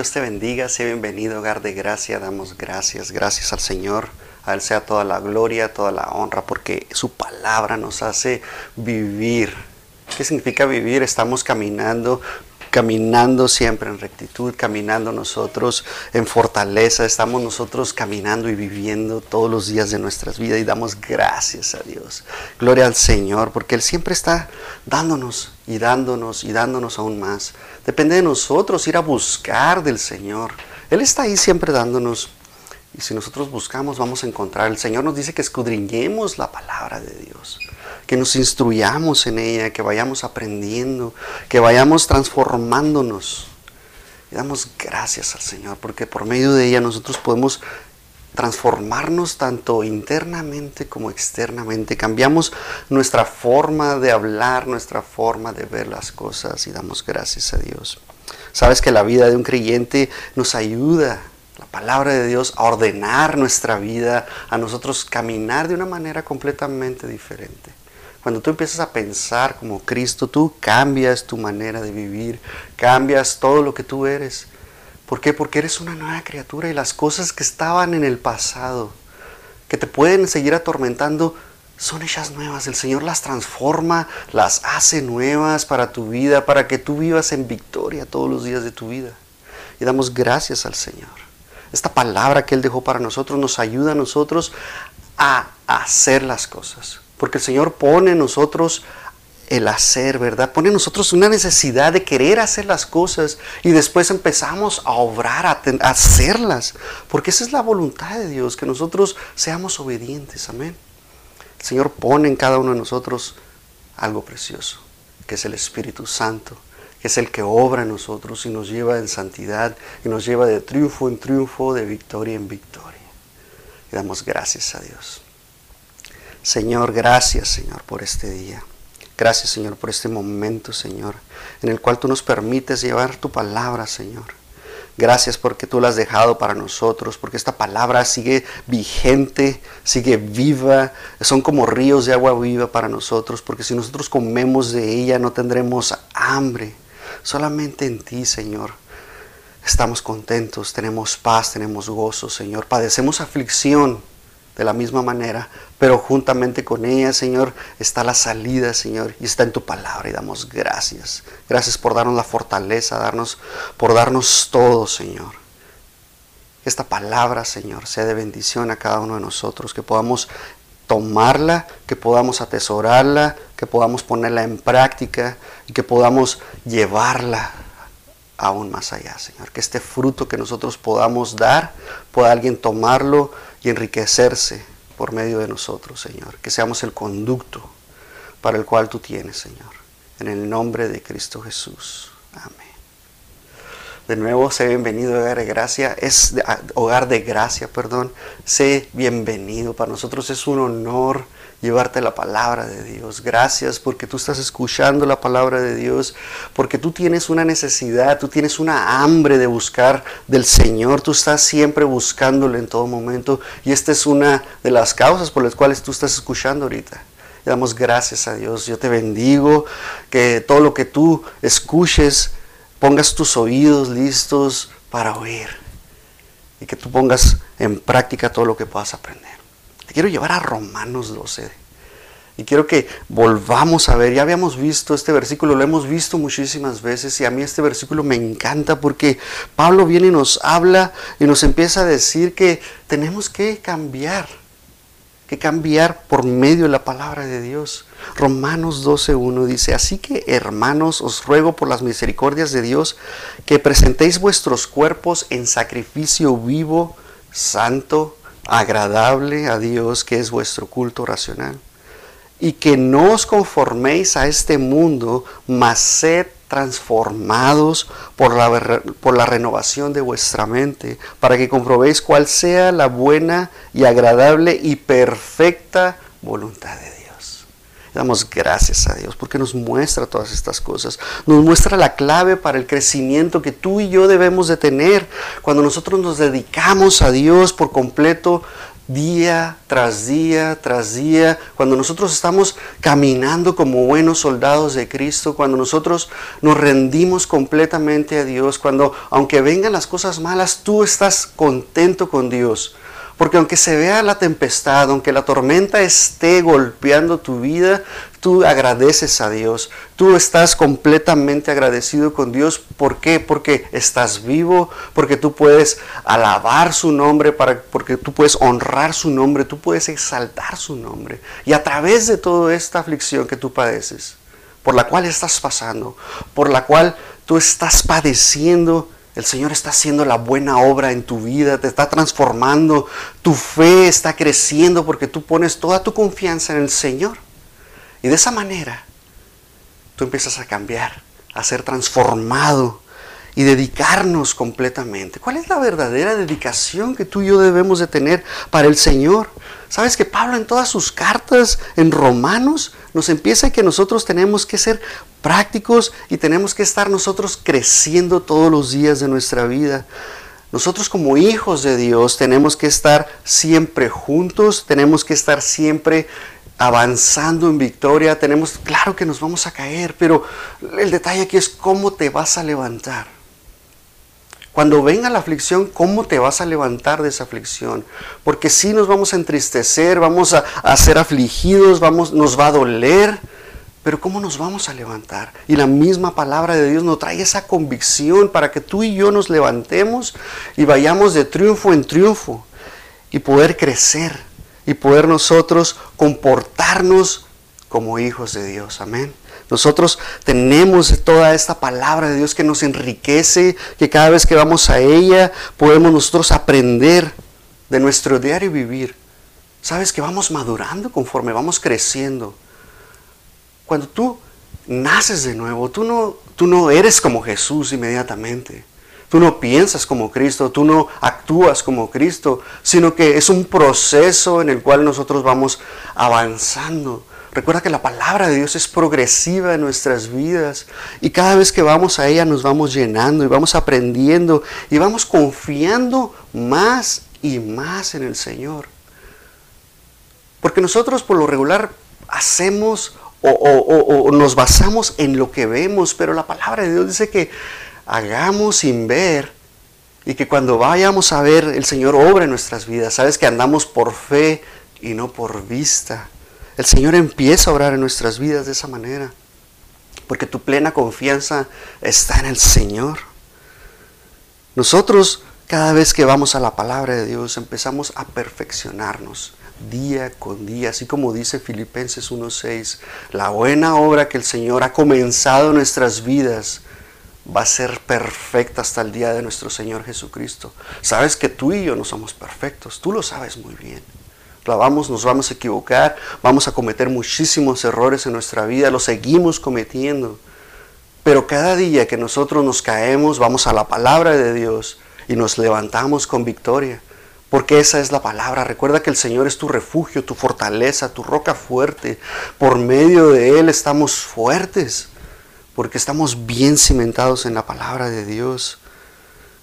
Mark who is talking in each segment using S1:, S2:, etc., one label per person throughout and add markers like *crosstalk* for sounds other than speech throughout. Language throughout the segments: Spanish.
S1: Dios te bendiga, sea bienvenido, hogar de gracia, damos gracias, gracias al Señor, a Él sea toda la gloria, toda la honra, porque su palabra nos hace vivir. ¿Qué significa vivir? Estamos caminando caminando siempre en rectitud, caminando nosotros en fortaleza, estamos nosotros caminando y viviendo todos los días de nuestras vidas y damos gracias a Dios. Gloria al Señor, porque Él siempre está dándonos y dándonos y dándonos aún más. Depende de nosotros ir a buscar del Señor. Él está ahí siempre dándonos. Y si nosotros buscamos, vamos a encontrar. El Señor nos dice que escudriñemos la palabra de Dios que nos instruyamos en ella, que vayamos aprendiendo, que vayamos transformándonos. Y damos gracias al Señor, porque por medio de ella nosotros podemos transformarnos tanto internamente como externamente. Cambiamos nuestra forma de hablar, nuestra forma de ver las cosas y damos gracias a Dios. Sabes que la vida de un creyente nos ayuda, la palabra de Dios, a ordenar nuestra vida, a nosotros caminar de una manera completamente diferente. Cuando tú empiezas a pensar como Cristo, tú cambias tu manera de vivir, cambias todo lo que tú eres. ¿Por qué? Porque eres una nueva criatura y las cosas que estaban en el pasado, que te pueden seguir atormentando, son hechas nuevas. El Señor las transforma, las hace nuevas para tu vida, para que tú vivas en victoria todos los días de tu vida. Y damos gracias al Señor. Esta palabra que Él dejó para nosotros nos ayuda a nosotros a hacer las cosas. Porque el Señor pone en nosotros el hacer, ¿verdad? Pone en nosotros una necesidad de querer hacer las cosas y después empezamos a obrar, a, hacerlas. Porque esa es la voluntad de Dios, que nosotros seamos obedientes, amén. El Señor pone en cada uno de nosotros algo precioso, que es el Espíritu Santo, que es el que obra en nosotros y nos lleva en santidad y nos lleva de triunfo en triunfo, de victoria en victoria. Y damos gracias a Dios. Señor, gracias, Señor, por este día. Gracias, Señor, por este momento, Señor, en el cual tú nos permites llevar tu palabra, Señor. Gracias porque tú la has dejado para nosotros, porque esta palabra sigue vigente, sigue viva, son como ríos de agua viva para nosotros, porque si nosotros comemos de ella no tendremos hambre. Solamente en ti, Señor, estamos contentos, tenemos paz, tenemos gozo, Señor. Padecemos aflicción, de la misma manera, pero juntamente con ella, Señor, está la salida, Señor, y está en tu palabra y damos gracias. Gracias por darnos la fortaleza, darnos, por darnos todo, Señor. Esta palabra, Señor, sea de bendición a cada uno de nosotros, que podamos tomarla, que podamos atesorarla, que podamos ponerla en práctica y que podamos llevarla aún más allá, Señor. Que este fruto que nosotros podamos dar, pueda alguien tomarlo y enriquecerse por medio de nosotros, Señor. Que seamos el conducto para el cual tú tienes, Señor. En el nombre de Cristo Jesús. Amén. De nuevo, sé bienvenido, hogar de gracia. Es hogar de gracia, perdón. Sé bienvenido. Para nosotros es un honor llevarte la palabra de Dios. Gracias porque tú estás escuchando la palabra de Dios, porque tú tienes una necesidad, tú tienes una hambre de buscar del Señor, tú estás siempre buscándolo en todo momento y esta es una de las causas por las cuales tú estás escuchando ahorita. Le damos gracias a Dios, yo te bendigo, que todo lo que tú escuches, pongas tus oídos listos para oír y que tú pongas en práctica todo lo que puedas aprender quiero llevar a Romanos 12. Y quiero que volvamos a ver, ya habíamos visto este versículo, lo hemos visto muchísimas veces y a mí este versículo me encanta porque Pablo viene y nos habla y nos empieza a decir que tenemos que cambiar, que cambiar por medio de la palabra de Dios. Romanos 12.1 dice, así que hermanos, os ruego por las misericordias de Dios que presentéis vuestros cuerpos en sacrificio vivo, santo, agradable a Dios, que es vuestro culto racional. Y que no os conforméis a este mundo, mas sed transformados por la, por la renovación de vuestra mente, para que comprobéis cuál sea la buena y agradable y perfecta voluntad de Dios. Damos gracias a Dios porque nos muestra todas estas cosas. Nos muestra la clave para el crecimiento que tú y yo debemos de tener. Cuando nosotros nos dedicamos a Dios por completo, día tras día tras día, cuando nosotros estamos caminando como buenos soldados de Cristo, cuando nosotros nos rendimos completamente a Dios, cuando aunque vengan las cosas malas, tú estás contento con Dios. Porque aunque se vea la tempestad, aunque la tormenta esté golpeando tu vida, tú agradeces a Dios. Tú estás completamente agradecido con Dios. ¿Por qué? Porque estás vivo, porque tú puedes alabar su nombre, para, porque tú puedes honrar su nombre, tú puedes exaltar su nombre. Y a través de toda esta aflicción que tú padeces, por la cual estás pasando, por la cual tú estás padeciendo, el Señor está haciendo la buena obra en tu vida, te está transformando, tu fe está creciendo porque tú pones toda tu confianza en el Señor. Y de esa manera, tú empiezas a cambiar, a ser transformado y dedicarnos completamente. ¿Cuál es la verdadera dedicación que tú y yo debemos de tener para el Señor? ¿Sabes que Pablo en todas sus cartas en Romanos nos empieza que nosotros tenemos que ser prácticos y tenemos que estar nosotros creciendo todos los días de nuestra vida. Nosotros como hijos de Dios tenemos que estar siempre juntos, tenemos que estar siempre avanzando en victoria, tenemos, claro que nos vamos a caer, pero el detalle aquí es cómo te vas a levantar. Cuando venga la aflicción, ¿cómo te vas a levantar de esa aflicción? Porque si nos vamos a entristecer, vamos a, a ser afligidos, vamos, nos va a doler, pero ¿cómo nos vamos a levantar? Y la misma palabra de Dios nos trae esa convicción para que tú y yo nos levantemos y vayamos de triunfo en triunfo y poder crecer y poder nosotros comportarnos como hijos de Dios. Amén. Nosotros tenemos toda esta palabra de Dios que nos enriquece, que cada vez que vamos a ella podemos nosotros aprender de nuestro diario vivir. Sabes que vamos madurando conforme vamos creciendo. Cuando tú naces de nuevo, tú no, tú no eres como Jesús inmediatamente. Tú no piensas como Cristo, tú no actúas como Cristo, sino que es un proceso en el cual nosotros vamos avanzando. Recuerda que la palabra de Dios es progresiva en nuestras vidas y cada vez que vamos a ella nos vamos llenando y vamos aprendiendo y vamos confiando más y más en el Señor. Porque nosotros por lo regular hacemos o, nos basamos en lo que vemos, pero la palabra de Dios dice que hagamos sin ver y que cuando vayamos a ver el Señor obra en nuestras vidas, sabes que andamos por fe y no por vista. El Señor empieza a obrar en nuestras vidas de esa manera, porque tu plena confianza está en el Señor. Nosotros cada vez que vamos a la palabra de Dios empezamos a perfeccionarnos día con día, así como dice Filipenses 1.6, la buena obra que el Señor ha comenzado en nuestras vidas va a ser perfecta hasta el día de nuestro Señor Jesucristo. Sabes que tú y yo no somos perfectos, tú lo sabes muy bien. La vamos, nos vamos a equivocar, vamos a cometer muchísimos errores en nuestra vida, lo seguimos cometiendo. Pero cada día que nosotros nos caemos, vamos a la palabra de Dios y nos levantamos con victoria. Porque esa es la palabra. Recuerda que el Señor es tu refugio, tu fortaleza, tu roca fuerte. Por medio de Él estamos fuertes. Porque estamos bien cimentados en la palabra de Dios.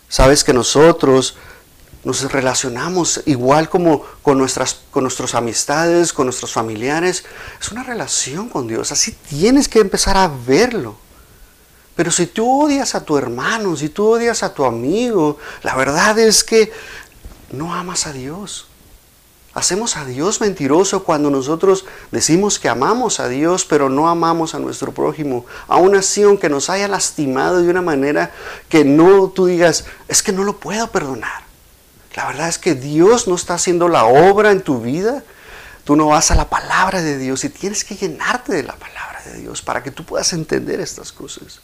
S1: Sabes que nosotros nos relacionamos igual como con nuestras con amistades, con nuestros familiares. Es una relación con Dios. Así tienes que empezar a verlo. Pero si tú odias a tu hermano, si tú odias a tu amigo, la verdad es que no amas a Dios. Hacemos a Dios mentiroso cuando nosotros decimos que amamos a Dios, pero no amamos a nuestro prójimo. Aún así, aunque nos haya lastimado de una manera que no tú digas, es que no lo puedo perdonar. La verdad es que Dios no está haciendo la obra en tu vida. Tú no vas a la palabra de Dios y tienes que llenarte de la palabra de Dios para que tú puedas entender estas cosas.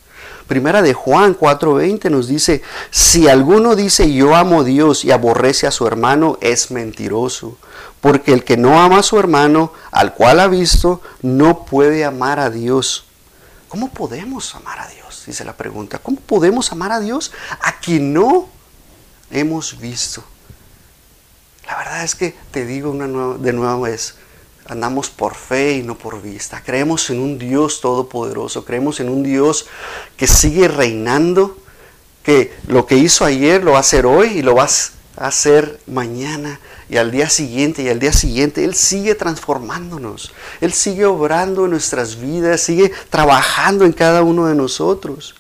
S1: Primera de Juan 4:20 nos dice, si alguno dice yo amo a Dios y aborrece a su hermano, es mentiroso, porque el que no ama a su hermano, al cual ha visto, no puede amar a Dios. ¿Cómo podemos amar a Dios? Dice la pregunta. ¿Cómo podemos amar a Dios a quien no hemos visto? La verdad es que te digo una de nuevo vez, Andamos por fe y no por vista. Creemos en un Dios todopoderoso. Creemos en un Dios que sigue reinando, que lo que hizo ayer lo va a hacer hoy y lo va hacer mañana y al día siguiente y al día siguiente. Él sigue transformándonos. Él sigue obrando en nuestras vidas, sigue trabajando en cada uno de nosotros.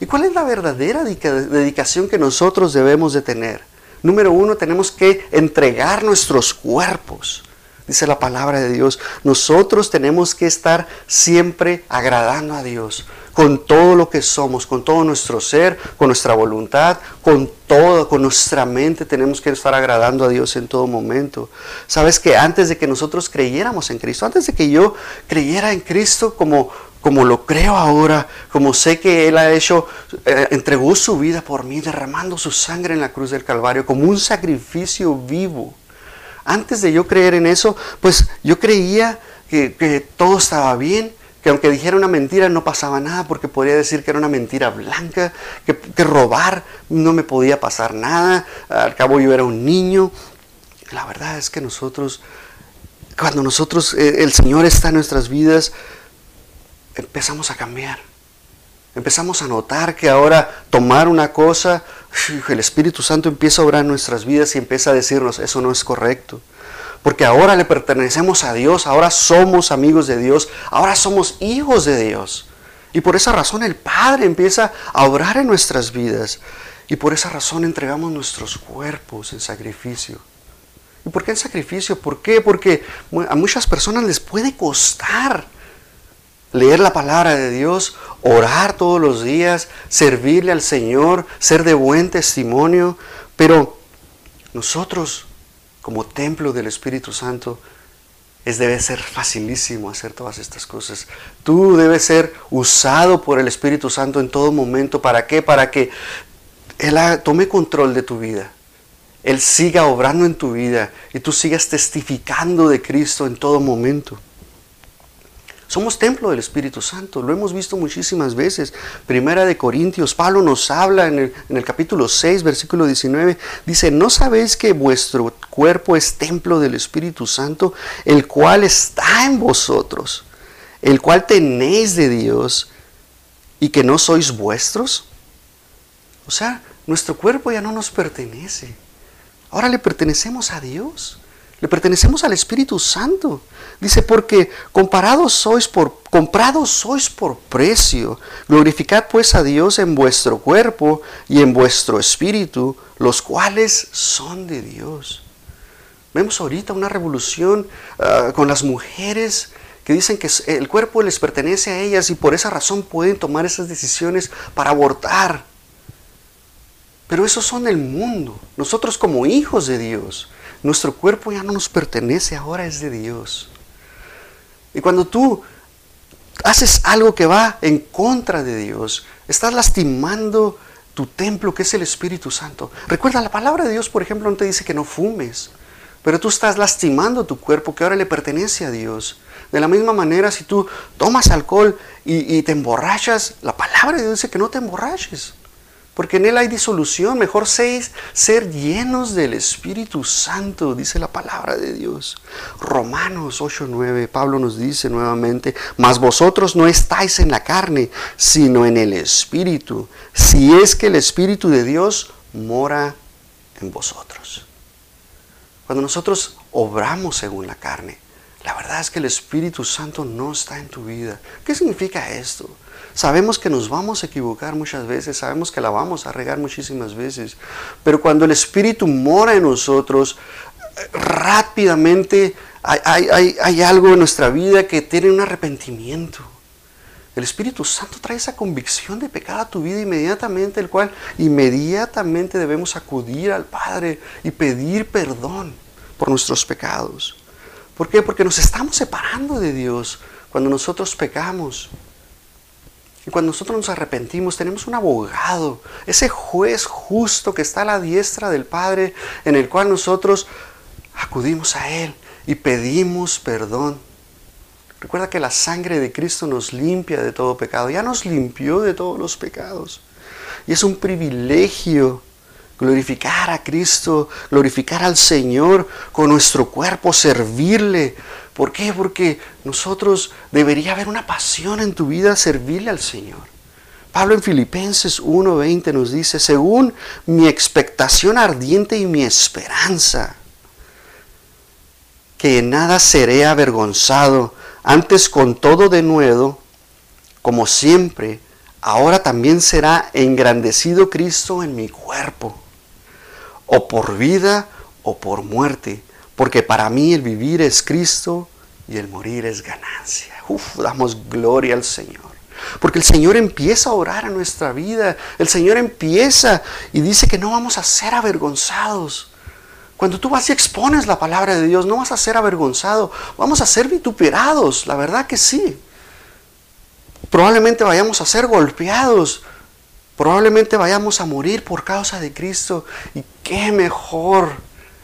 S1: ¿Y cuál es la verdadera dedicación que nosotros debemos de tener? Número uno, tenemos que entregar nuestros cuerpos. Dice la palabra de Dios, nosotros tenemos que estar siempre agradando a Dios con todo lo que somos, con todo nuestro ser, con nuestra voluntad, con todo, con nuestra mente tenemos que estar agradando a Dios en todo momento. Sabes que antes de que nosotros creyéramos en Cristo, antes de que yo creyera en Cristo como como lo creo ahora, como sé que Él ha hecho, eh, entregó su vida por mí, derramando su sangre en la cruz del Calvario como un sacrificio vivo. Antes de yo creer en eso, pues yo creía que, todo estaba bien, que aunque dijera una mentira no pasaba nada porque podría decir que era una mentira blanca, que, robar no me podía pasar nada, al cabo yo era un niño. La verdad es que nosotros, cuando nosotros, eh, el Señor está en nuestras vidas, empezamos a cambiar. Empezamos a notar que ahora tomar una cosa, el Espíritu Santo empieza a obrar en nuestras vidas y empieza a decirnos, eso no es correcto porque ahora le pertenecemos a Dios, ahora somos amigos de Dios, ahora somos hijos de Dios. Y por esa razón el Padre empieza a obrar en nuestras vidas. Y por esa razón entregamos nuestros cuerpos en sacrificio. ¿Y por qué en sacrificio? ¿Por qué? Porque a muchas personas les puede costar leer la palabra de Dios, orar todos los días, servirle al Señor, ser de buen testimonio. Pero nosotros como templo del Espíritu Santo, es debe ser facilísimo hacer todas estas cosas. Tú debes ser usado por el Espíritu Santo en todo momento. ¿Para qué? Para que Él tome control de tu vida. Él siga obrando en tu vida y tú sigas testificando de Cristo en todo momento. Somos templo del Espíritu Santo, lo hemos visto muchísimas veces. Primera de Corintios, Pablo nos habla en el, capítulo 6, versículo 19, dice, ¿no sabéis que vuestro cuerpo es templo del Espíritu Santo, el cual está en vosotros, el cual tenéis de Dios y que no sois vuestros? O sea, nuestro cuerpo ya no nos pertenece. Ahora le pertenecemos a Dios. Le pertenecemos al Espíritu Santo. Dice, porque comparados sois por, comprados sois por precio. Glorificad pues a Dios en vuestro cuerpo y en vuestro espíritu, los cuales son de Dios. Vemos ahorita una revolución ah, con las mujeres que dicen que el cuerpo les pertenece a ellas y por esa razón pueden tomar esas decisiones para abortar. Pero esos son el mundo. Nosotros como hijos de Dios nuestro cuerpo ya no nos pertenece, ahora es de Dios. Y cuando tú haces algo que va en contra de Dios, estás lastimando tu templo que es el Espíritu Santo. Recuerda, la palabra de Dios, por ejemplo, no te dice que no fumes, pero tú estás lastimando tu cuerpo que ahora le pertenece a Dios. De la misma manera, si tú tomas alcohol y, te emborrachas, la palabra de Dios dice que no te emborraches porque en Él hay disolución. Mejor seis, ser llenos del Espíritu Santo, dice la palabra de Dios. Romanos 8:9, Pablo nos dice nuevamente, mas vosotros no estáis en la carne, sino en el Espíritu, si es que el Espíritu de Dios mora en vosotros. Cuando nosotros obramos según la carne, la verdad es que el Espíritu Santo no está en tu vida. ¿Qué significa esto? Sabemos que nos vamos a equivocar muchas veces, sabemos que la vamos a regar muchísimas veces, pero cuando el Espíritu mora en nosotros, rápidamente hay, algo en nuestra vida que tiene un arrepentimiento. El Espíritu Santo trae esa convicción de pecado a tu vida inmediatamente, el cual inmediatamente debemos acudir al Padre y pedir perdón por nuestros pecados. ¿Por qué? Porque nos estamos separando de Dios cuando nosotros pecamos. Y cuando nosotros nos arrepentimos, tenemos un abogado, ese juez justo que está a la diestra del Padre, en el cual nosotros acudimos a Él y pedimos perdón. Recuerda que la sangre de Cristo nos limpia de todo pecado, ya nos limpió de todos los pecados. Y es un privilegio glorificar a Cristo, glorificar al Señor con nuestro cuerpo, servirle, ¿Por qué? Porque nosotros debería haber una pasión en tu vida servirle al Señor. Pablo en Filipenses 1:20 nos dice, según mi expectación ardiente y mi esperanza, que en nada seré avergonzado, antes con todo de nuevo, como siempre, ahora también será engrandecido Cristo en mi cuerpo, o por vida o por muerte, porque para mí el vivir es Cristo y el morir es ganancia. Uf, damos gloria al Señor. Porque el Señor empieza a orar a nuestra vida. El Señor empieza y dice que no vamos a ser avergonzados. Cuando tú vas y expones la palabra de Dios, no vas a ser avergonzado. Vamos a ser vituperados, la verdad que sí. Probablemente vayamos a ser golpeados. Probablemente vayamos a morir por causa de Cristo. Y qué mejor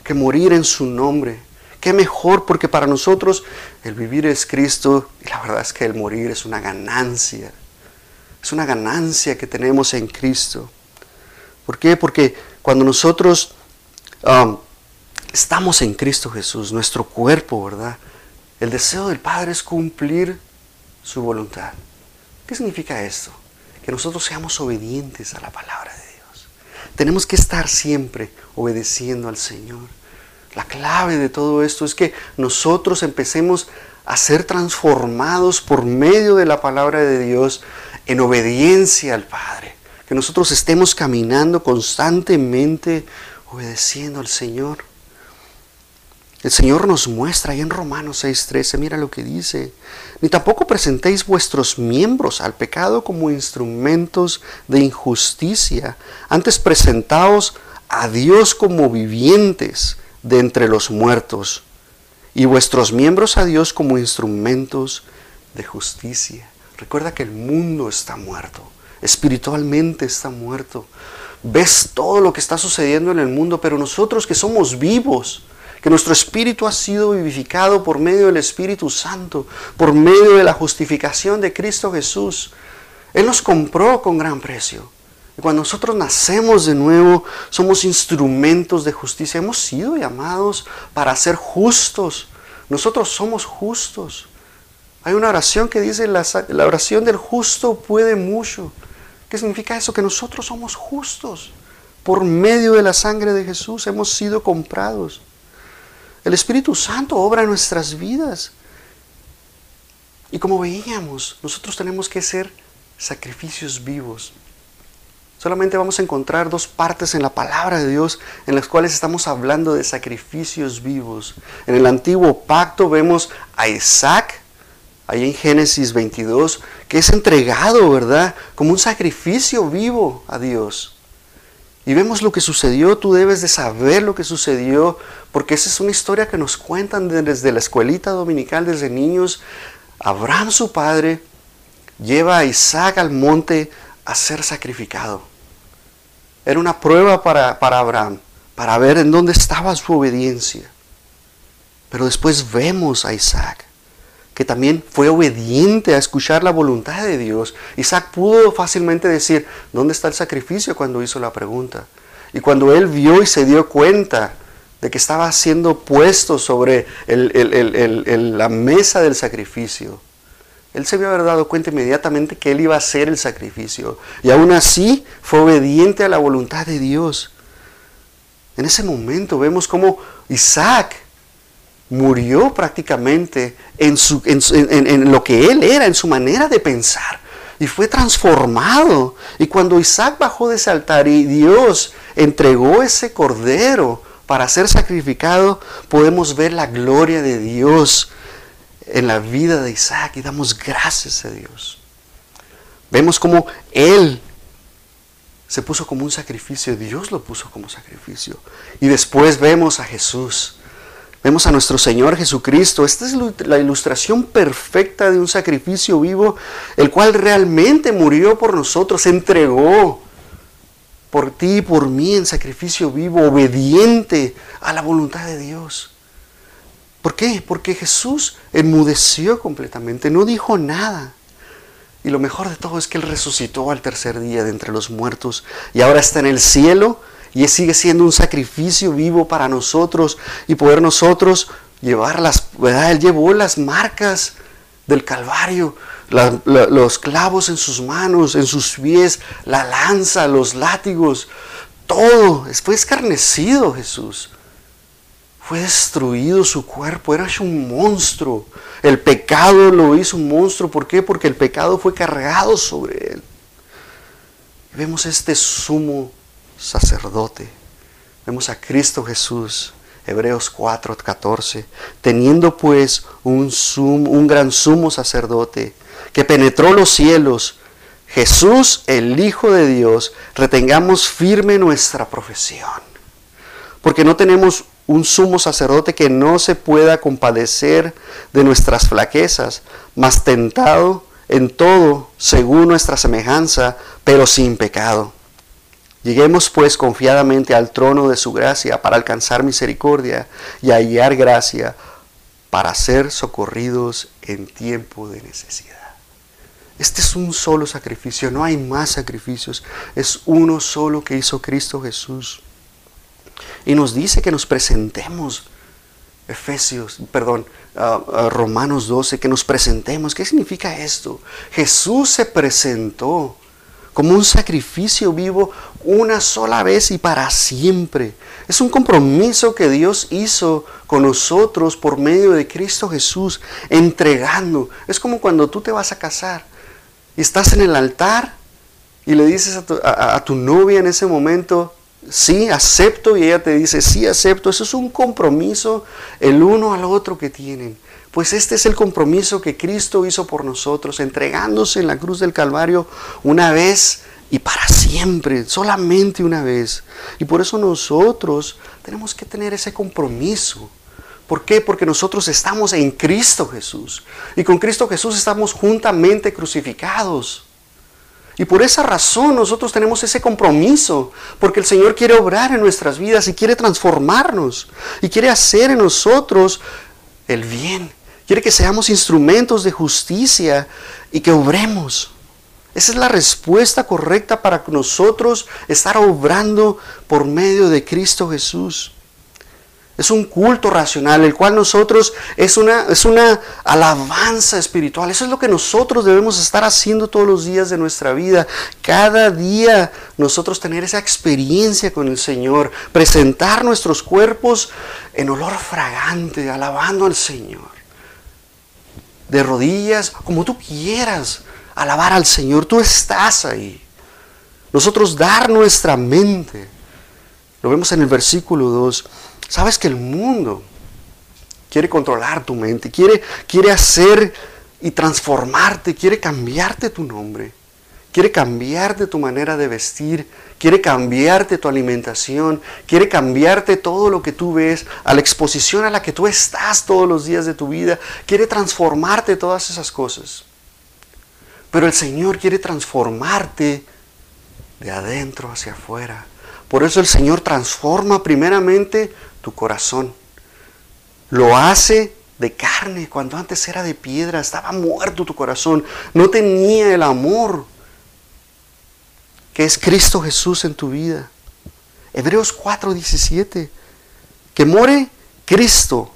S1: que morir en su nombre. Qué mejor, porque para nosotros el vivir es Cristo y la verdad es que el morir es una ganancia. Es una ganancia que tenemos en Cristo. ¿Por qué? Porque cuando nosotros um, estamos en Cristo Jesús, nuestro cuerpo, ¿verdad? El deseo del Padre es cumplir su voluntad. ¿Qué significa esto? Que nosotros seamos obedientes a la palabra de Dios. Tenemos que estar siempre obedeciendo al Señor. La clave de todo esto es que nosotros empecemos a ser transformados por medio de la palabra de Dios en obediencia al Padre. Que nosotros estemos caminando constantemente obedeciendo al Señor. El Señor nos muestra ahí en Romanos 6:13, mira lo que dice, ni tampoco presentéis vuestros miembros al pecado como instrumentos de injusticia, antes presentaos a Dios como vivientes de entre los muertos, y vuestros miembros a Dios como instrumentos de justicia. Recuerda que el mundo está muerto, espiritualmente está muerto. Ves todo lo que está sucediendo en el mundo, pero nosotros que somos vivos, que nuestro espíritu ha sido vivificado por medio del Espíritu Santo, por medio de la justificación de Cristo Jesús. Él nos compró con gran precio. Y cuando nosotros nacemos de nuevo, somos instrumentos de justicia. Hemos sido llamados para ser justos. Nosotros somos justos. Hay una oración que dice, la, la oración del justo puede mucho. ¿Qué significa eso? Que nosotros somos justos. Por medio de la sangre de Jesús hemos sido comprados. El Espíritu Santo obra en nuestras vidas. Y como veíamos, nosotros tenemos que ser sacrificios vivos Solamente vamos a encontrar dos partes en la palabra de Dios en las cuales estamos hablando de sacrificios vivos. En el antiguo pacto vemos a Isaac, ahí en Génesis 22, que es entregado, ¿verdad? Como un sacrificio vivo a Dios. Y vemos lo que sucedió, tú debes de saber lo que sucedió, porque esa es una historia que nos cuentan desde la escuelita dominical, desde niños. Abraham, su padre, lleva a Isaac al monte a ser sacrificado. Era una prueba para, Abraham, para ver en dónde estaba su obediencia. Pero después vemos a Isaac, que también fue obediente a escuchar la voluntad de Dios. Isaac pudo fácilmente decir, ¿dónde está el sacrificio cuando hizo la pregunta? Y cuando él vio y se dio cuenta de que estaba siendo puesto sobre la mesa del sacrificio, él se había dado cuenta inmediatamente que él iba a hacer el sacrificio. Y aún así fue obediente a la voluntad de Dios. En ese momento vemos cómo Isaac murió prácticamente en, su, en, lo que él era, en su manera de pensar. Y fue transformado. Y cuando Isaac bajó de ese altar y Dios entregó ese cordero para ser sacrificado, podemos ver la gloria de Dios en la vida de Isaac y damos gracias a Dios. Vemos como Él se puso como un sacrificio, Dios lo puso como sacrificio. Y después vemos a Jesús, vemos a nuestro Señor Jesucristo. Esta es la ilustración perfecta de un sacrificio vivo, el cual realmente murió por nosotros, entregó por ti y por mí en sacrificio vivo, obediente a la voluntad de Dios. ¿Por qué? Porque Jesús enmudeció completamente, no dijo nada. Y lo mejor de todo es que Él resucitó al tercer día de entre los muertos y ahora está en el cielo y sigue siendo un sacrificio vivo para nosotros y poder nosotros llevar las, ¿verdad? Él llevó las marcas del Calvario, los clavos en sus manos, en sus pies, la lanza, los látigos, todo. Fue escarnecido Jesús. Fue destruido su cuerpo, era un monstruo. El pecado lo hizo un monstruo. ¿Por qué? Porque el pecado fue cargado sobre él. Vemos este sumo sacerdote. Vemos a Cristo Jesús, Hebreos 4, 14. Teniendo pues un, un gran sumo sacerdote que penetró los cielos, Jesús, el Hijo de Dios, retengamos firme nuestra profesión. Porque no tenemos un sumo sacerdote que no se pueda compadecer de nuestras flaquezas, mas tentado en todo según nuestra semejanza, pero sin pecado. Lleguemos pues confiadamente al trono de su gracia para alcanzar misericordia y hallar gracia para ser socorridos en tiempo de necesidad. Este es un solo sacrificio, no hay más sacrificios, es uno solo que hizo Cristo Jesús. Y nos dice que nos presentemos, Efesios, perdón, ah, ah, Romanos 12, que nos presentemos. ¿Qué significa esto? Jesús se presentó como un sacrificio vivo una sola vez y para siempre. Es un compromiso que Dios hizo con nosotros por medio de Cristo Jesús, entregando. Es como cuando tú te vas a casar y estás en el altar y le dices a tu, a tu novia en ese momento, sí, acepto, y ella te dice, sí, acepto. Eso es un compromiso el uno al otro que tienen. Pues este es el compromiso que Cristo hizo por nosotros, entregándose en la cruz del Calvario una vez y para siempre, solamente una vez. Y por eso nosotros tenemos que tener ese compromiso. ¿Por qué? Porque nosotros estamos en Cristo Jesús. Y con Cristo Jesús estamos juntamente crucificados. Y por esa razón nosotros tenemos ese compromiso, porque el Señor quiere obrar en nuestras vidas y quiere transformarnos y quiere hacer en nosotros el bien. Quiere que seamos instrumentos de justicia y que obremos. Esa es la respuesta correcta para nosotros estar obrando por medio de Cristo Jesús. Es un culto racional, el cual nosotros es una, es una alabanza espiritual. Eso es lo que nosotros debemos estar haciendo todos los días de nuestra vida. Cada día nosotros tener esa experiencia con el Señor, presentar nuestros cuerpos en olor fragante, alabando al Señor. De rodillas, como tú quieras, alabar al Señor. Tú estás ahí. Nosotros dar nuestra mente. Lo vemos en el versículo 2 Sabes que el mundo quiere controlar tu mente, quiere, quiere hacer y transformarte, quiere cambiarte tu nombre, quiere cambiarte tu manera de vestir, quiere cambiarte tu alimentación, quiere cambiarte todo lo que tú ves, a la exposición a la que tú estás todos los días de tu vida, quiere transformarte todas esas cosas. Pero el Señor quiere transformarte de adentro hacia afuera. Por eso el Señor transforma primeramente tu corazón. Lo hace de carne cuando antes era de piedra, estaba muerto tu corazón, no tenía el amor que es Cristo Jesús en tu vida. Hebreos 4:17, que more Cristo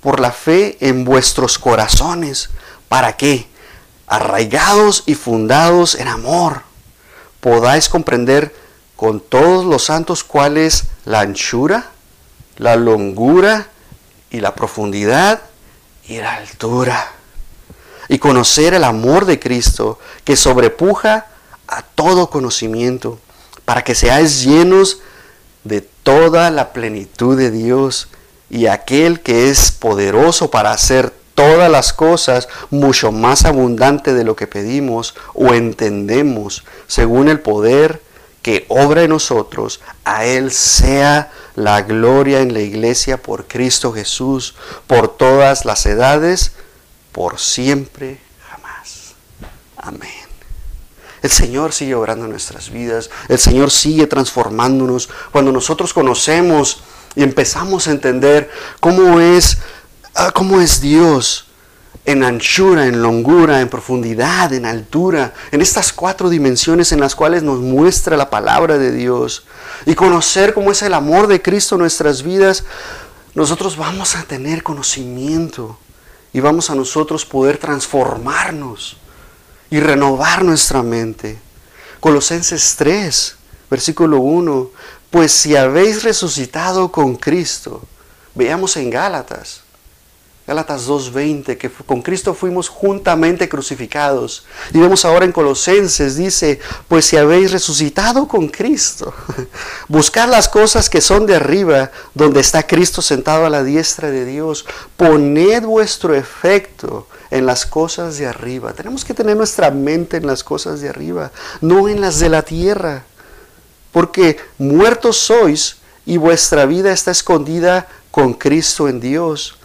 S1: por la fe en vuestros corazones. ¿Para qué? Arraigados y fundados en amor, podáis comprender con todos los santos cuál es la anchura, la longura y la profundidad y la altura. Y conocer el amor de Cristo que sobrepuja a todo conocimiento, para que seáis llenos de toda la plenitud de Dios y aquel que es poderoso para hacer todas las cosas mucho más abundante de lo que pedimos o entendemos, según el poder que obra en nosotros, a Él sea la gloria en la iglesia por Cristo Jesús, por todas las edades, por siempre, jamás. Amén. El Señor sigue obrando en nuestras vidas, el Señor sigue transformándonos. Cuando nosotros conocemos y empezamos a entender cómo es, ah, cómo es Dios, en anchura, en longura, en profundidad, en altura, en estas cuatro dimensiones en las cuales nos muestra la palabra de Dios y conocer cómo es el amor de Cristo en nuestras vidas, nosotros vamos a tener conocimiento y vamos a nosotros poder transformarnos y renovar nuestra mente. Colosenses 3, versículo 1, pues si habéis resucitado con Cristo, veamos en Gálatas, Gálatas 2.20, que con Cristo fuimos juntamente crucificados. Y vemos ahora en Colosenses, dice, pues si habéis resucitado con Cristo, *laughs* buscar las cosas que son de arriba, donde está Cristo sentado a la diestra de Dios, poned vuestro efecto en las cosas de arriba. Tenemos que tener nuestra mente en las cosas de arriba, no en las de la tierra. Porque muertos sois y vuestra vida está escondida con Cristo en Dios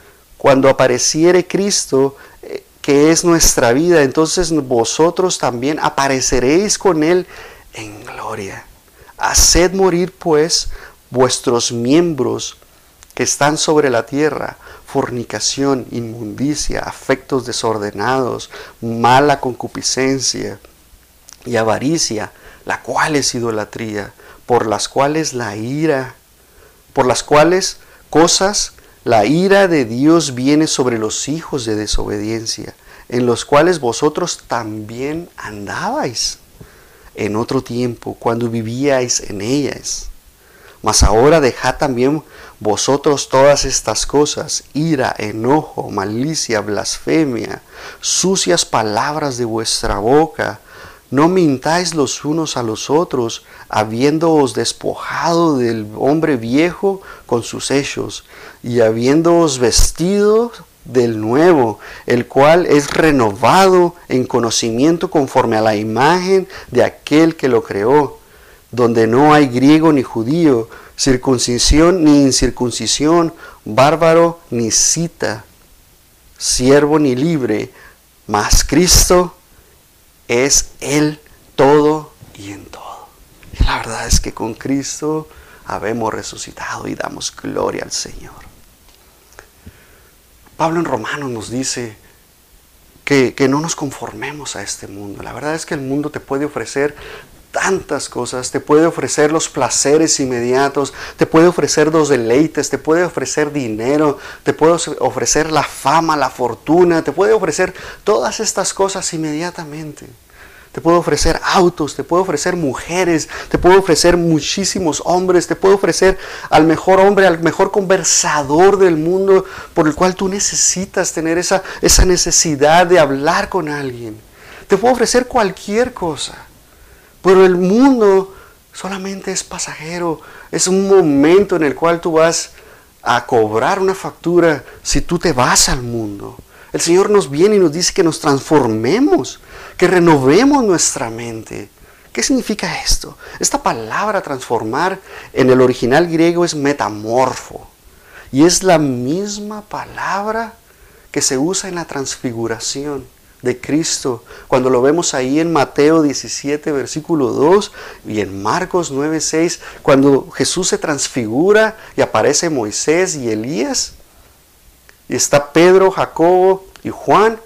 S1: cuando apareciere Cristo, eh, que es nuestra vida, entonces vosotros también apareceréis con Él en gloria. Haced morir pues vuestros miembros que están sobre la tierra, fornicación, inmundicia, afectos desordenados, mala concupiscencia y avaricia, la cual es idolatría, por las cuales la ira, por las cuales cosas la ira de Dios viene sobre los hijos de desobediencia, en los cuales vosotros también andabais en otro tiempo, cuando vivíais en ellas. Mas ahora dejad también vosotros todas estas cosas, ira, enojo, malicia, blasfemia, sucias palabras de vuestra boca, no mintáis los unos a los otros, habiéndoos despojado del hombre viejo con sus hechos, y habiéndoos vestido del nuevo, el cual es renovado en conocimiento conforme a la imagen de aquel que lo creó, donde no hay griego ni judío, circuncisión ni incircuncisión, bárbaro ni cita, siervo ni libre, mas Cristo es el todo y en todo. La verdad es que con Cristo habemos resucitado y damos gloria al Señor. Pablo en Romanos nos dice que, que, no nos conformemos a este mundo. La verdad es que el mundo te puede ofrecer tantas cosas, te puede ofrecer los placeres inmediatos, te puede ofrecer los deleites, te puede ofrecer dinero, te puede ofrecer la fama, la fortuna, te puede ofrecer todas estas cosas inmediatamente. Te puede ofrecer autos, te puede ofrecer mujeres, te puede ofrecer muchísimos hombres, te puede ofrecer al mejor hombre, al mejor conversador del mundo por el cual tú necesitas tener esa, esa necesidad de hablar con alguien. Te puede ofrecer cualquier cosa. Pero el mundo solamente es pasajero, es un momento en el cual tú vas a cobrar una factura si tú te vas al mundo. El Señor nos viene y nos dice que nos transformemos, que renovemos nuestra mente. ¿Qué significa esto? Esta palabra transformar en el original griego es metamorfo. Y es la misma palabra que se usa en la transfiguración de Cristo, cuando lo vemos ahí en Mateo 17, versículo 2, y en Marcos 9, 6, cuando Jesús se transfigura y aparece Moisés y Elías, y está Pedro, Jacobo y Juan,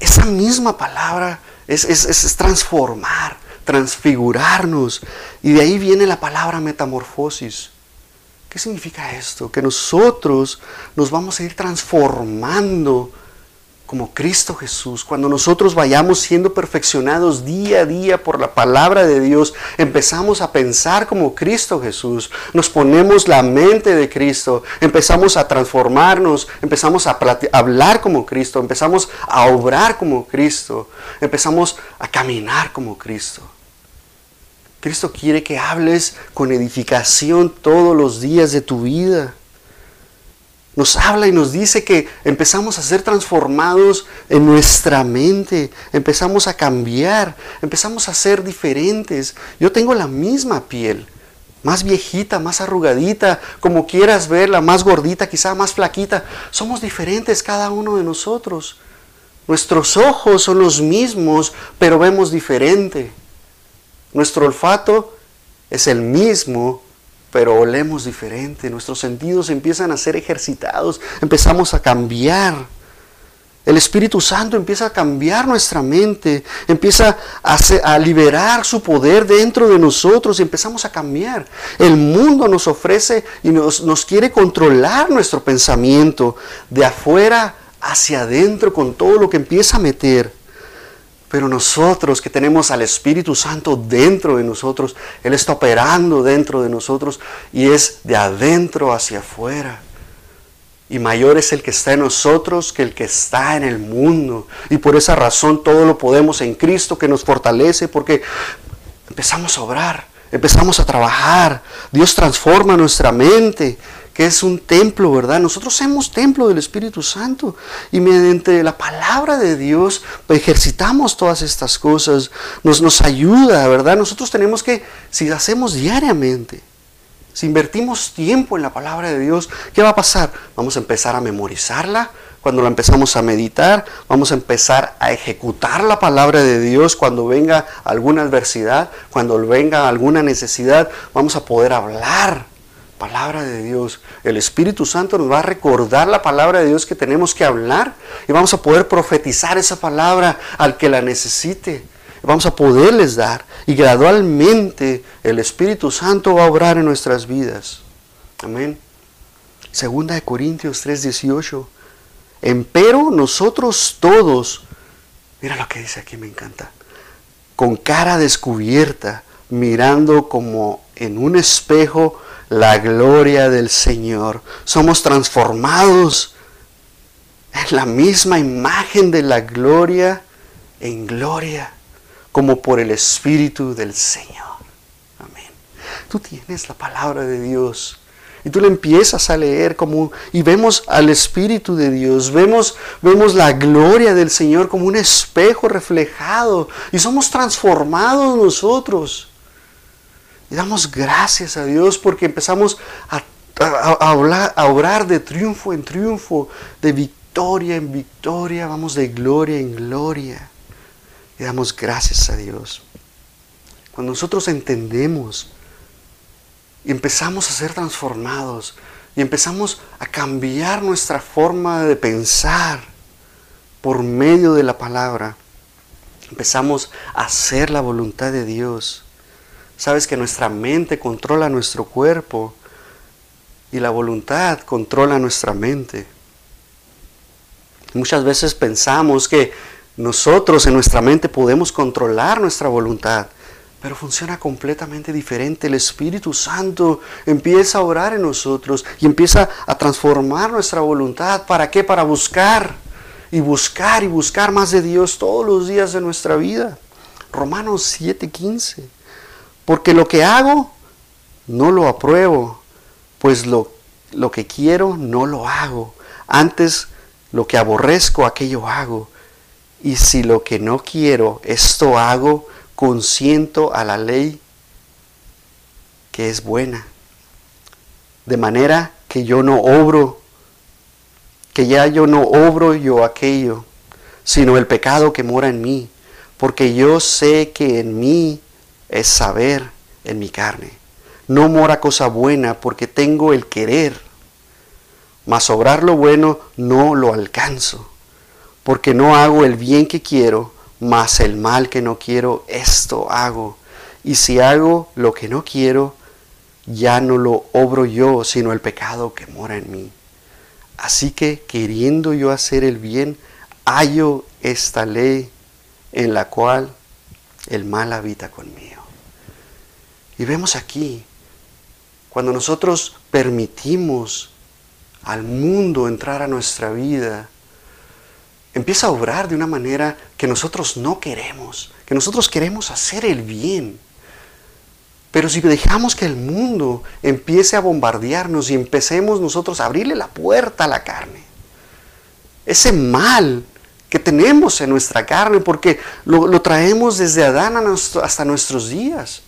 S1: esa misma palabra es, es transformar, transfigurarnos, y de ahí viene la palabra metamorfosis. ¿Qué significa esto? Que nosotros nos vamos a ir transformando como Cristo Jesús, cuando nosotros vayamos siendo perfeccionados día a día por la palabra de Dios, empezamos a pensar como Cristo Jesús, nos ponemos la mente de Cristo, empezamos a transformarnos, empezamos a hablar como Cristo, empezamos a obrar como Cristo, empezamos a caminar como Cristo. Cristo quiere que hables con edificación todos los días de tu vida nos habla y nos dice que empezamos a ser transformados en nuestra mente, empezamos a cambiar, empezamos a ser diferentes. Yo tengo la misma piel, más viejita, más arrugadita, como quieras verla, más gordita, quizá más flaquita. Somos diferentes cada uno de nosotros. Nuestros ojos son los mismos, pero vemos diferente. Nuestro olfato es el mismo, pero olemos diferente, nuestros sentidos empiezan a ser ejercitados, empezamos a cambiar. El Espíritu Santo empieza a cambiar nuestra mente, empieza a, liberar su poder dentro de nosotros y empezamos a cambiar. El mundo nos ofrece y nos, nos quiere controlar nuestro pensamiento de afuera hacia adentro con todo lo que empieza a meter. Pero nosotros que tenemos al Espíritu Santo dentro de nosotros, Él está operando dentro de nosotros y es de adentro hacia afuera. Y mayor es el que está en nosotros que el que está en el mundo. Y por esa razón todo lo podemos en Cristo que nos fortalece porque empezamos a obrar, empezamos a trabajar. Dios transforma nuestra mente, que es un templo, ¿verdad? Nosotros somos templo del Espíritu Santo. Y mediante la palabra de Dios ejercitamos todas estas cosas. Nos, nos ayuda, ¿verdad? Nosotros tenemos que, si hacemos diariamente, si invertimos tiempo en la palabra de Dios, ¿qué va a pasar? Vamos a empezar a memorizarla. Cuando la empezamos a meditar, vamos a empezar a ejecutar la palabra de Dios cuando venga alguna adversidad, cuando venga alguna necesidad, vamos a poder hablar palabra de Dios. El Espíritu Santo nos va a recordar la palabra de Dios que tenemos que hablar y vamos a poder profetizar esa palabra al que la necesite vamos a poderles dar. Y gradualmente el Espíritu Santo va a obrar en nuestras vidas. Amén. Segunda de Corintios 3:18. Empero nosotros todos, mira lo que dice aquí, me encanta, con cara descubierta, mirando como en un espejo la gloria del Señor. Somos transformados en la misma imagen de la gloria en gloria como por el Espíritu del Señor. Amén. Tú tienes la palabra de Dios. Y tú le empiezas a leer como y vemos al Espíritu de Dios, vemos vemos la gloria del Señor como un espejo reflejado y somos transformados nosotros. Y damos gracias a Dios porque empezamos a, hablar, a orar de triunfo en triunfo, de victoria en victoria, vamos de gloria en gloria y damos gracias a Dios. Cuando nosotros entendemos y empezamos a ser transformados y empezamos a cambiar nuestra forma de pensar por medio de la palabra, empezamos a hacer la voluntad de Dios. Sabes que nuestra mente controla nuestro cuerpo y la voluntad controla nuestra mente. Muchas veces pensamos que nosotros en nuestra mente podemos controlar nuestra voluntad, pero funciona completamente diferente. El Espíritu Santo empieza a orar en nosotros y empieza a transformar nuestra voluntad. ¿Para qué? Para buscar y buscar y buscar más de Dios todos los días de nuestra vida. Romanos 7:15. Porque lo que hago no lo apruebo, pues lo, lo que quiero no lo hago. Antes lo que aborrezco, aquello hago. Y si lo que no quiero, esto hago, consiento a la ley que es buena. De manera que yo no obro, que ya yo no obro yo aquello, sino el pecado que mora en mí, porque yo sé que en mí es saber en mi carne. No mora cosa buena porque tengo el querer, mas obrar lo bueno no lo alcanzo porque no hago el bien que quiero, mas el mal que no quiero, esto hago. Y si hago lo que no quiero, ya no lo obro yo, sino el pecado que mora en mí. Así que queriendo yo hacer el bien, hallo esta ley en la cual el mal habita conmigo. Y vemos aquí, cuando nosotros permitimos al mundo entrar a nuestra vida, empieza a obrar de una manera que nosotros no queremos, que nosotros queremos hacer el bien. Pero si dejamos que el mundo empiece a bombardearnos y empecemos nosotros a abrirle la puerta a la carne, ese mal que tenemos en nuestra carne, porque lo, traemos desde Adán hasta nuestros días.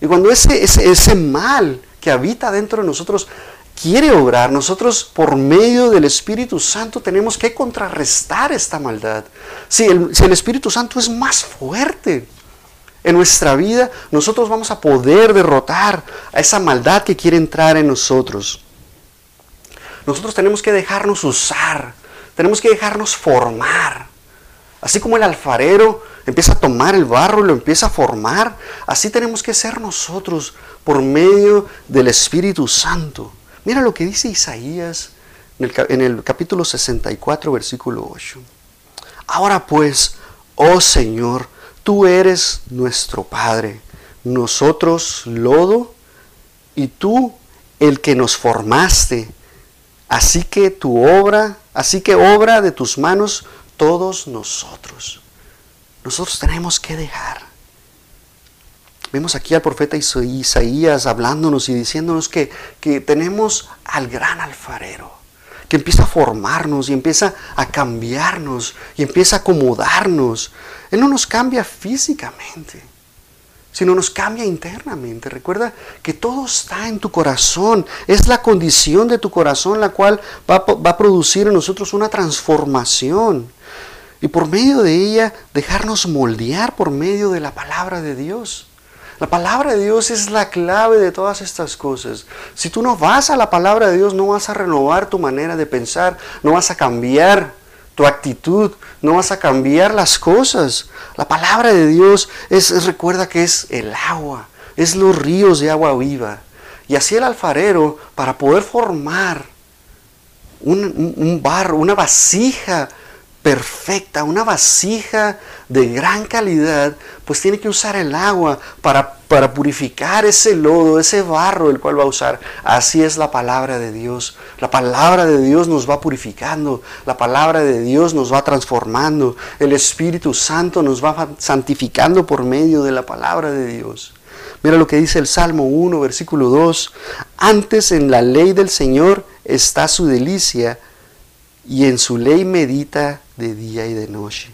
S1: Y cuando ese, ese, mal que habita dentro de nosotros quiere obrar, nosotros por medio del Espíritu Santo tenemos que contrarrestar esta maldad. Si el, si el, Espíritu Santo es más fuerte en nuestra vida, nosotros vamos a poder derrotar a esa maldad que quiere entrar en nosotros. Nosotros tenemos que dejarnos usar, tenemos que dejarnos formar. Así como el alfarero empieza a tomar el barro y lo empieza a formar, así tenemos que ser nosotros por medio del Espíritu Santo. Mira lo que dice Isaías en el, capítulo 64, versículo 8. Ahora pues, oh Señor, tú eres nuestro Padre, nosotros lodo y tú el que nos formaste. Así que tu obra, así que obra de tus manos todos nosotros. Nosotros tenemos que dejar. Vemos aquí al profeta Isaías hablándonos y diciéndonos que, que tenemos al gran alfarero que empieza a formarnos y empieza a cambiarnos y empieza a acomodarnos. Él no nos cambia físicamente, sino nos cambia internamente. Recuerda que todo está en tu corazón. Es la condición de tu corazón la cual va, va a producir en nosotros una transformación. Y por medio de ella dejarnos moldear por medio de la palabra de Dios. La palabra de Dios es la clave de todas estas cosas. Si tú no vas a la palabra de Dios, no vas a renovar tu manera de pensar, no vas a cambiar tu actitud, no vas a cambiar las cosas. La palabra de Dios es, recuerda que es el agua, es los ríos de agua viva. Y así el alfarero, para poder formar un, un barro, una vasija perfecta, una vasija de gran calidad, pues tiene que usar el agua para, para purificar ese lodo, ese barro el cual va a usar. Así es la palabra de Dios. La palabra de Dios nos va purificando, la palabra de Dios nos va transformando, el Espíritu Santo nos va santificando por medio de la palabra de Dios. Mira lo que dice el Salmo 1, versículo 2. Antes en la ley del Señor está su delicia y en su ley medita de día y de noche.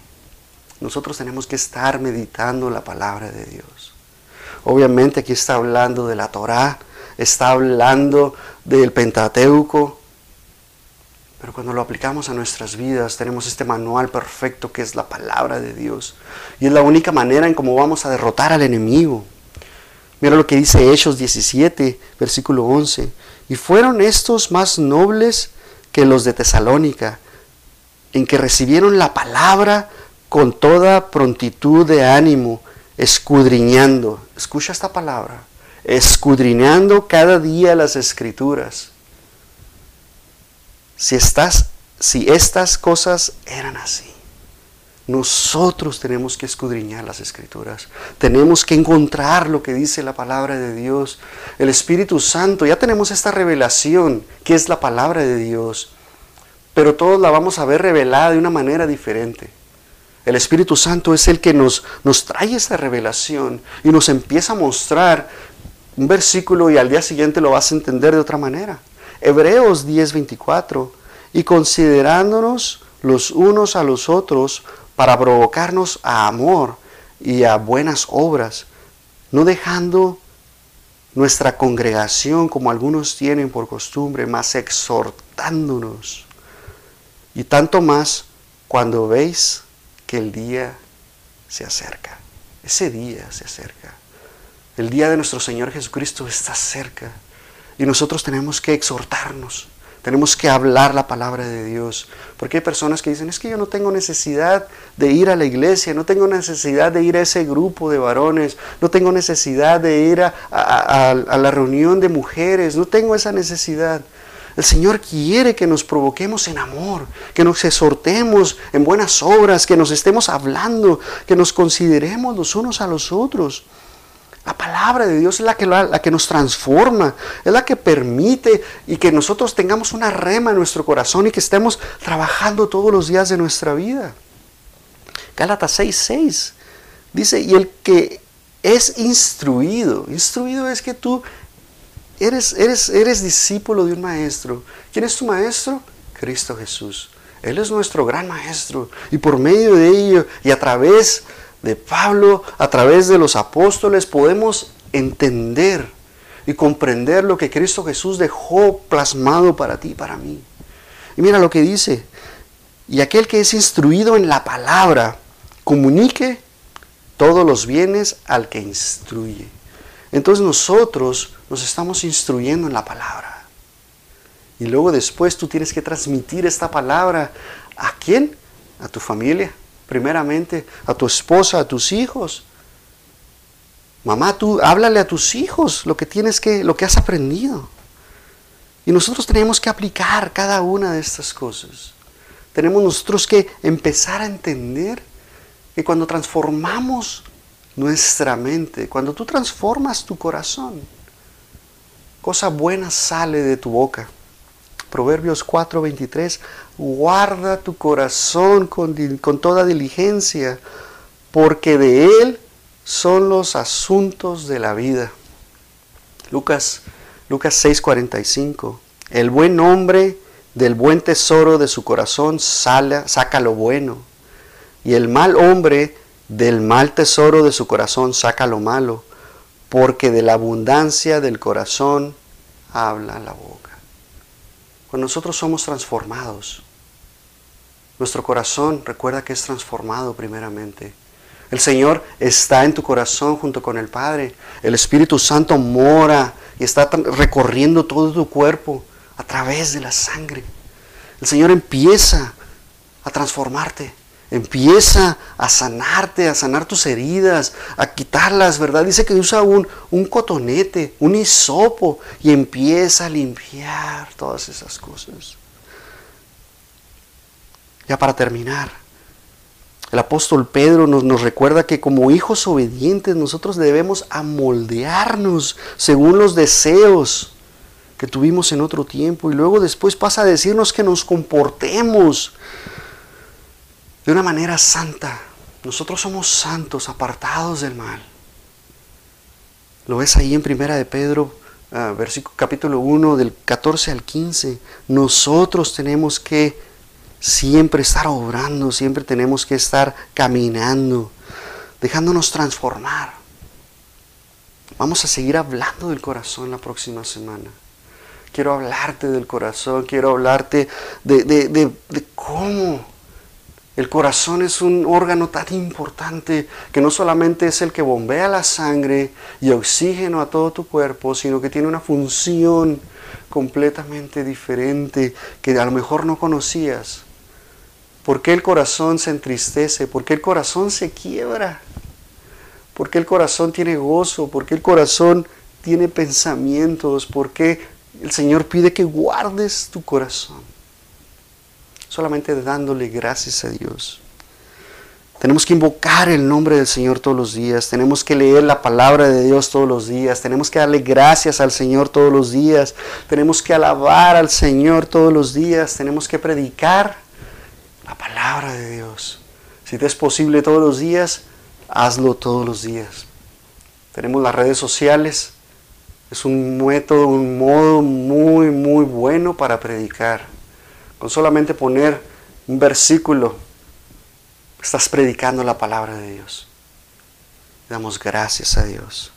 S1: Nosotros tenemos que estar meditando la palabra de Dios. Obviamente aquí está hablando de la Torá, está hablando del Pentateuco, pero cuando lo aplicamos a nuestras vidas tenemos este manual perfecto que es la palabra de Dios. Y es la única manera en cómo vamos a derrotar al enemigo. Mira lo que dice Hechos 17, versículo 11. Y fueron estos más nobles que los de Tesalónica, en que recibieron la palabra con toda prontitud de ánimo, escudriñando, escucha esta palabra, escudriñando cada día las escrituras. Si estás, si estas cosas eran así, nosotros tenemos que escudriñar las escrituras. Tenemos que encontrar lo que dice la palabra de Dios. El Espíritu Santo, ya tenemos esta revelación que es la palabra de Dios pero todos la vamos a ver revelada de una manera diferente. El Espíritu Santo es el que nos, nos trae esta revelación y nos empieza a mostrar un versículo y al día siguiente lo vas a entender de otra manera. Hebreos 10:24, y considerándonos los unos a los otros para provocarnos a amor y a buenas obras, no dejando nuestra congregación como algunos tienen por costumbre, más exhortándonos y tanto más cuando veis que el día se acerca. Ese día se acerca. El día de nuestro Señor Jesucristo está cerca. Y nosotros tenemos que exhortarnos. Tenemos que hablar la palabra de Dios. Porque hay personas que dicen, es que yo no tengo necesidad de ir a la iglesia, no tengo necesidad de ir a ese grupo de varones, no tengo necesidad de ir a, a la reunión de mujeres, no tengo esa necesidad. El Señor quiere que nos provoquemos en amor, que nos exhortemos en buenas obras, que nos estemos hablando, que nos consideremos los unos a los otros. La palabra de Dios es la que, la, que nos transforma, es la que permite y que nosotros tengamos una rema en nuestro corazón y que estemos trabajando todos los días de nuestra vida. Gálatas 6:6 dice, y el que es instruido, instruido es que tú Eres, eres, eres discípulo de un maestro. ¿Quién es tu maestro? Cristo Jesús. Él es nuestro gran maestro. Y por medio de ello y a través de Pablo, a través de los apóstoles, podemos entender y comprender lo que Cristo Jesús dejó plasmado para ti y para mí. Y mira lo que dice. Y aquel que es instruido en la palabra, comunique todos los bienes al que instruye. Entonces nosotros nos estamos instruyendo en la palabra. Y luego después tú tienes que transmitir esta palabra a quién? A tu familia, primeramente, a tu esposa, a tus hijos. Mamá, tú háblale a tus hijos lo que tienes que lo que has aprendido. Y nosotros tenemos que aplicar cada una de estas cosas. Tenemos nosotros que empezar a entender Y cuando transformamos nuestra mente, cuando tú transformas tu corazón, cosa buena sale de tu boca. Proverbios 4:23, guarda tu corazón con, toda diligencia, porque de él son los asuntos de la vida. Lucas, Lucas 6:45, el buen hombre del buen tesoro de su corazón saca lo bueno, y el mal hombre del mal tesoro de su corazón saca lo malo, porque de la abundancia del corazón habla la boca. Nosotros somos transformados, nuestro corazón recuerda que es transformado primeramente. El Señor está en tu corazón junto con el Padre. El Espíritu Santo mora y está recorriendo todo tu cuerpo a través de la sangre. El Señor empieza a transformarte, empieza a sanarte, a sanar tus heridas, a quitarlas, ¿verdad? Dice que usa un, un cotonete, un hisopo y empieza a limpiar todas esas cosas. Ya para terminar, el apóstol Pedro nos, nos, recuerda que como hijos obedientes nosotros debemos amoldearnos según los deseos que tuvimos en otro tiempo. Y luego después pasa a decirnos que nos comportemos de una manera santa. Nosotros somos santos, apartados del mal. Lo ves ahí en Primera de Pedro, uh, versículo, capítulo 1, del 14 al 15. Nosotros tenemos que siempre estar obrando, siempre tenemos que estar caminando, dejándonos transformar. Vamos a seguir hablando del corazón la próxima semana quiero hablarte del corazón, quiero hablarte de, cómo el corazón es un órgano tan importante que no solamente es el que bombea la sangre y oxígeno a todo tu cuerpo, sino que tiene una función completamente diferente que a lo mejor no conocías. ¿Por qué el corazón se entristece? ¿Por qué el corazón se quiebra? ¿Por qué el corazón tiene gozo? ¿Por qué el corazón tiene pensamientos? ¿Por qué el Señor pide que guardes tu corazón, solamente dándole gracias a Dios. Tenemos que invocar el nombre del Señor todos los días, tenemos que leer la palabra de Dios todos los días, tenemos que darle gracias al Señor todos los días, tenemos que alabar al Señor todos los días, tenemos que predicar la palabra de Dios. Si te es posible todos los días, hazlo todos los días. Tenemos las redes sociales, es un método, un modo muy, muy bueno para predicar. Con solamente poner un versículo, estás predicando la palabra de Dios. damos gracias a Dios.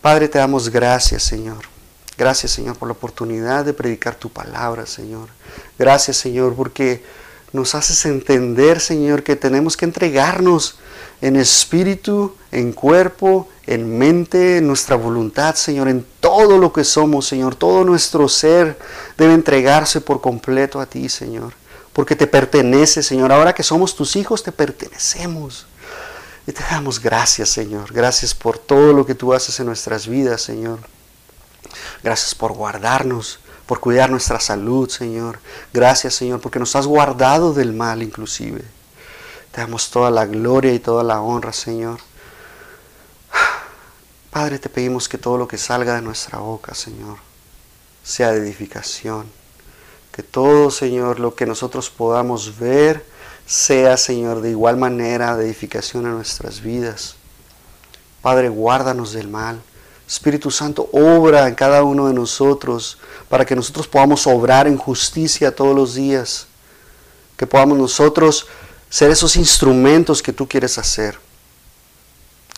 S1: Padre, te damos gracias, Señor. Gracias, Señor, por la oportunidad de predicar tu palabra, Señor. Gracias, Señor, porque nos haces entender, Señor, que tenemos que entregarnos en espíritu, en cuerpo, en mente, en nuestra voluntad, Señor, en todo lo que somos, Señor. Todo nuestro ser debe entregarse por completo a ti, Señor. Porque te pertenece, Señor. Ahora que somos tus hijos, te pertenecemos. Y te damos gracias, Señor. Gracias por todo lo que tú haces en nuestras vidas, Señor. Gracias por guardarnos, por cuidar nuestra salud, Señor. Gracias, Señor, porque nos has guardado del mal inclusive. Te damos toda la gloria y toda la honra, Señor. Padre, te pedimos que todo lo que salga de nuestra boca, Señor, sea de edificación. Que todo, Señor, lo que nosotros podamos ver, sea, Señor, de igual manera de edificación en nuestras vidas. Padre, guárdanos del mal. Espíritu Santo, obra en cada uno de nosotros para que nosotros podamos obrar en justicia todos los días. Que podamos nosotros ser esos instrumentos que tú quieres hacer.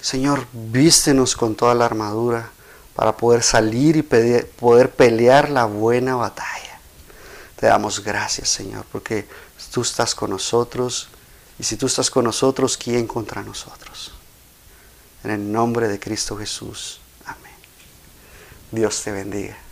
S1: Señor, vístenos con toda la armadura para poder salir y poder pelear la buena batalla. Te damos gracias, Señor, porque tú estás con nosotros y si tú estás con nosotros, ¿quién contra nosotros? En el nombre de Cristo Jesús. Dios te bendiga.